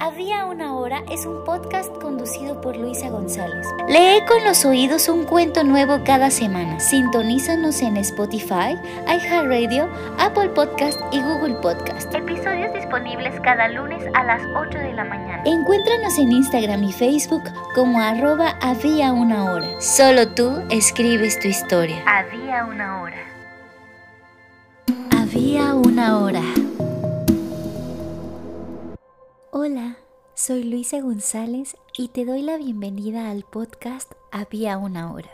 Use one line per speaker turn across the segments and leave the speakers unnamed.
Había una hora es un podcast conducido por Luisa González. Lee con los oídos un cuento nuevo cada semana. Sintonízanos en Spotify, iHeartRadio, Apple Podcast y Google Podcast. Episodios disponibles cada lunes a las 8 de la mañana. Encuéntranos en Instagram y Facebook como arroba había una hora. Solo tú escribes tu historia. Había una hora. Había una hora. Hola, soy Luisa González y te doy la bienvenida al podcast Había una hora,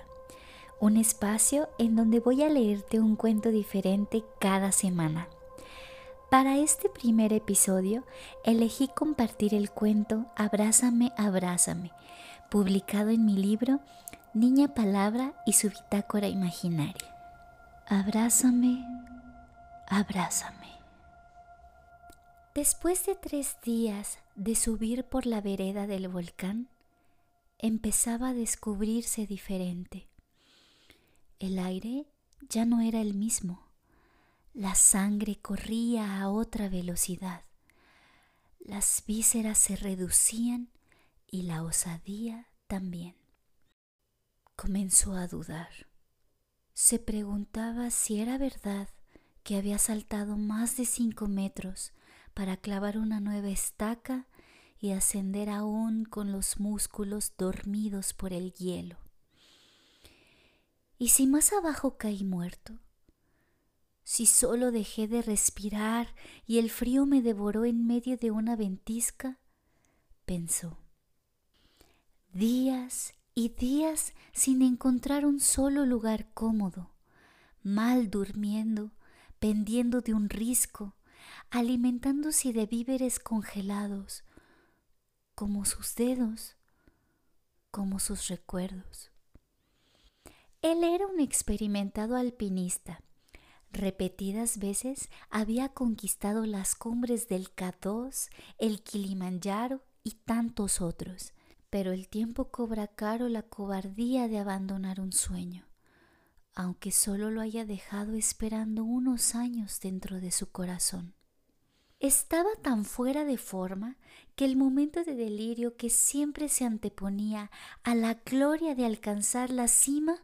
un espacio en donde voy a leerte un cuento diferente cada semana. Para este primer episodio elegí compartir el cuento Abrázame, abrázame, publicado en mi libro Niña Palabra y su bitácora imaginaria. Abrázame, abrázame. Después de tres días de subir por la vereda del volcán, empezaba a descubrirse diferente. El aire ya no era el mismo. La sangre corría a otra velocidad. Las vísceras se reducían y la osadía también. Comenzó a dudar. Se preguntaba si era verdad que había saltado más de cinco metros para clavar una nueva estaca y ascender aún con los músculos dormidos por el hielo. ¿Y si más abajo caí muerto? Si solo dejé de respirar y el frío me devoró en medio de una ventisca, pensó. Días y días sin encontrar un solo lugar cómodo, mal durmiendo, pendiendo de un risco, alimentándose de víveres congelados, como sus dedos, como sus recuerdos. Él era un experimentado alpinista. Repetidas veces había conquistado las cumbres del K2, el Kilimanjaro y tantos otros, pero el tiempo cobra caro la cobardía de abandonar un sueño, aunque solo lo haya dejado esperando unos años dentro de su corazón. Estaba tan fuera de forma que el momento de delirio que siempre se anteponía a la gloria de alcanzar la cima,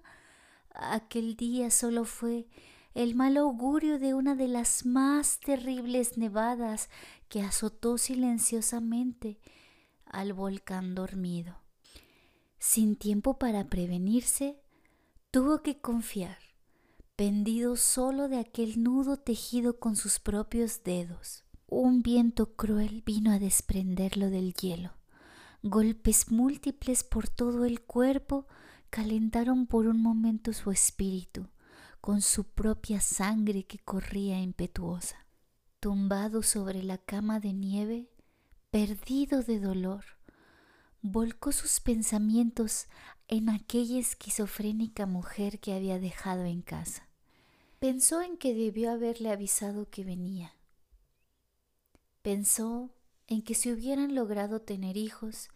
aquel día solo fue el mal augurio de una de las más terribles nevadas que azotó silenciosamente al volcán dormido. Sin tiempo para prevenirse, tuvo que confiar, pendido solo de aquel nudo tejido con sus propios dedos. Un viento cruel vino a desprenderlo del hielo. Golpes múltiples por todo el cuerpo calentaron por un momento su espíritu con su propia sangre que corría impetuosa. Tumbado sobre la cama de nieve, perdido de dolor, volcó sus pensamientos en aquella esquizofrénica mujer que había dejado en casa. Pensó en que debió haberle avisado que venía Pensó en que si hubieran logrado tener hijos,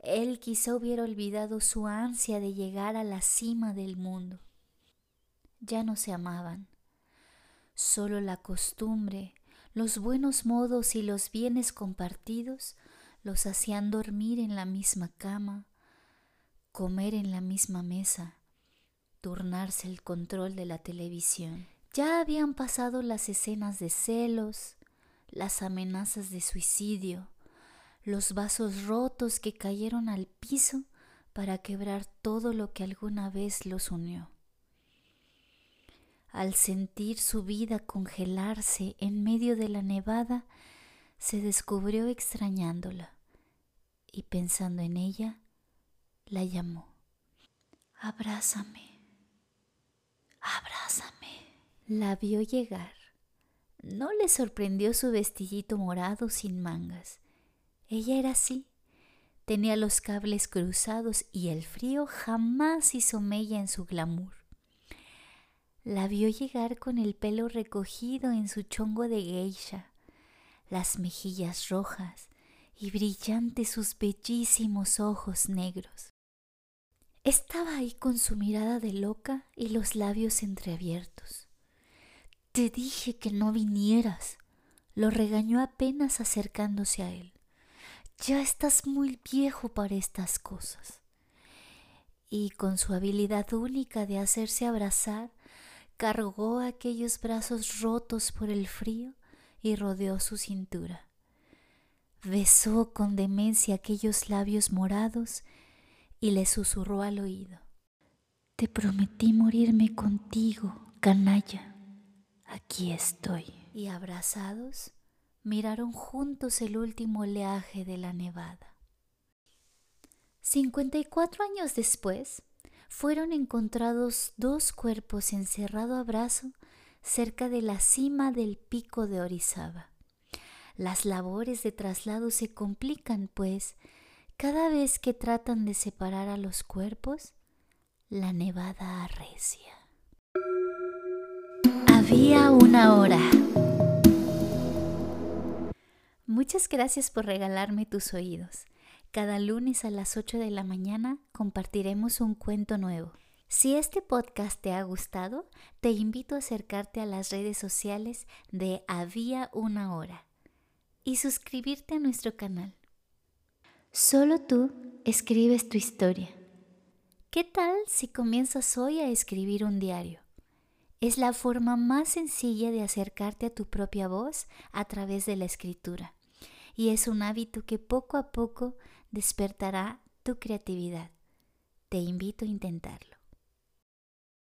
él quizá hubiera olvidado su ansia de llegar a la cima del mundo. Ya no se amaban. Solo la costumbre, los buenos modos y los bienes compartidos los hacían dormir en la misma cama, comer en la misma mesa, turnarse el control de la televisión. Ya habían pasado las escenas de celos, las amenazas de suicidio, los vasos rotos que cayeron al piso para quebrar todo lo que alguna vez los unió. Al sentir su vida congelarse en medio de la nevada, se descubrió extrañándola y pensando en ella, la llamó. Abrázame, abrázame. La vio llegar no le sorprendió su vestidito morado sin mangas. Ella era así. Tenía los cables cruzados y el frío jamás hizo mella en su glamour. La vio llegar con el pelo recogido en su chongo de geisha, las mejillas rojas y brillantes sus bellísimos ojos negros. Estaba ahí con su mirada de loca y los labios entreabiertos. Te dije que no vinieras, lo regañó apenas acercándose a él. ya estás muy viejo para estas cosas. Y con su habilidad única de hacerse abrazar, cargó aquellos brazos rotos por el frío y rodeó su cintura. Besó con demencia aquellos labios morados y le susurró al oído. Te prometí morirme contigo, canalla. Aquí estoy. Y abrazados, miraron juntos el último oleaje de la nevada. 54 años después, fueron encontrados dos cuerpos encerrados a brazo cerca de la cima del pico de Orizaba. Las labores de traslado se complican, pues cada vez que tratan de separar a los cuerpos, la nevada arrecia. Había una hora. Muchas gracias por regalarme tus oídos. Cada lunes a las 8 de la mañana compartiremos un cuento nuevo. Si este podcast te ha gustado, te invito a acercarte a las redes sociales de Había una hora y suscribirte a nuestro canal. Solo tú escribes tu historia. ¿Qué tal si comienzas hoy a escribir un diario? Es la forma más sencilla de acercarte a tu propia voz a través de la escritura y es un hábito que poco a poco despertará tu creatividad. Te invito a intentarlo.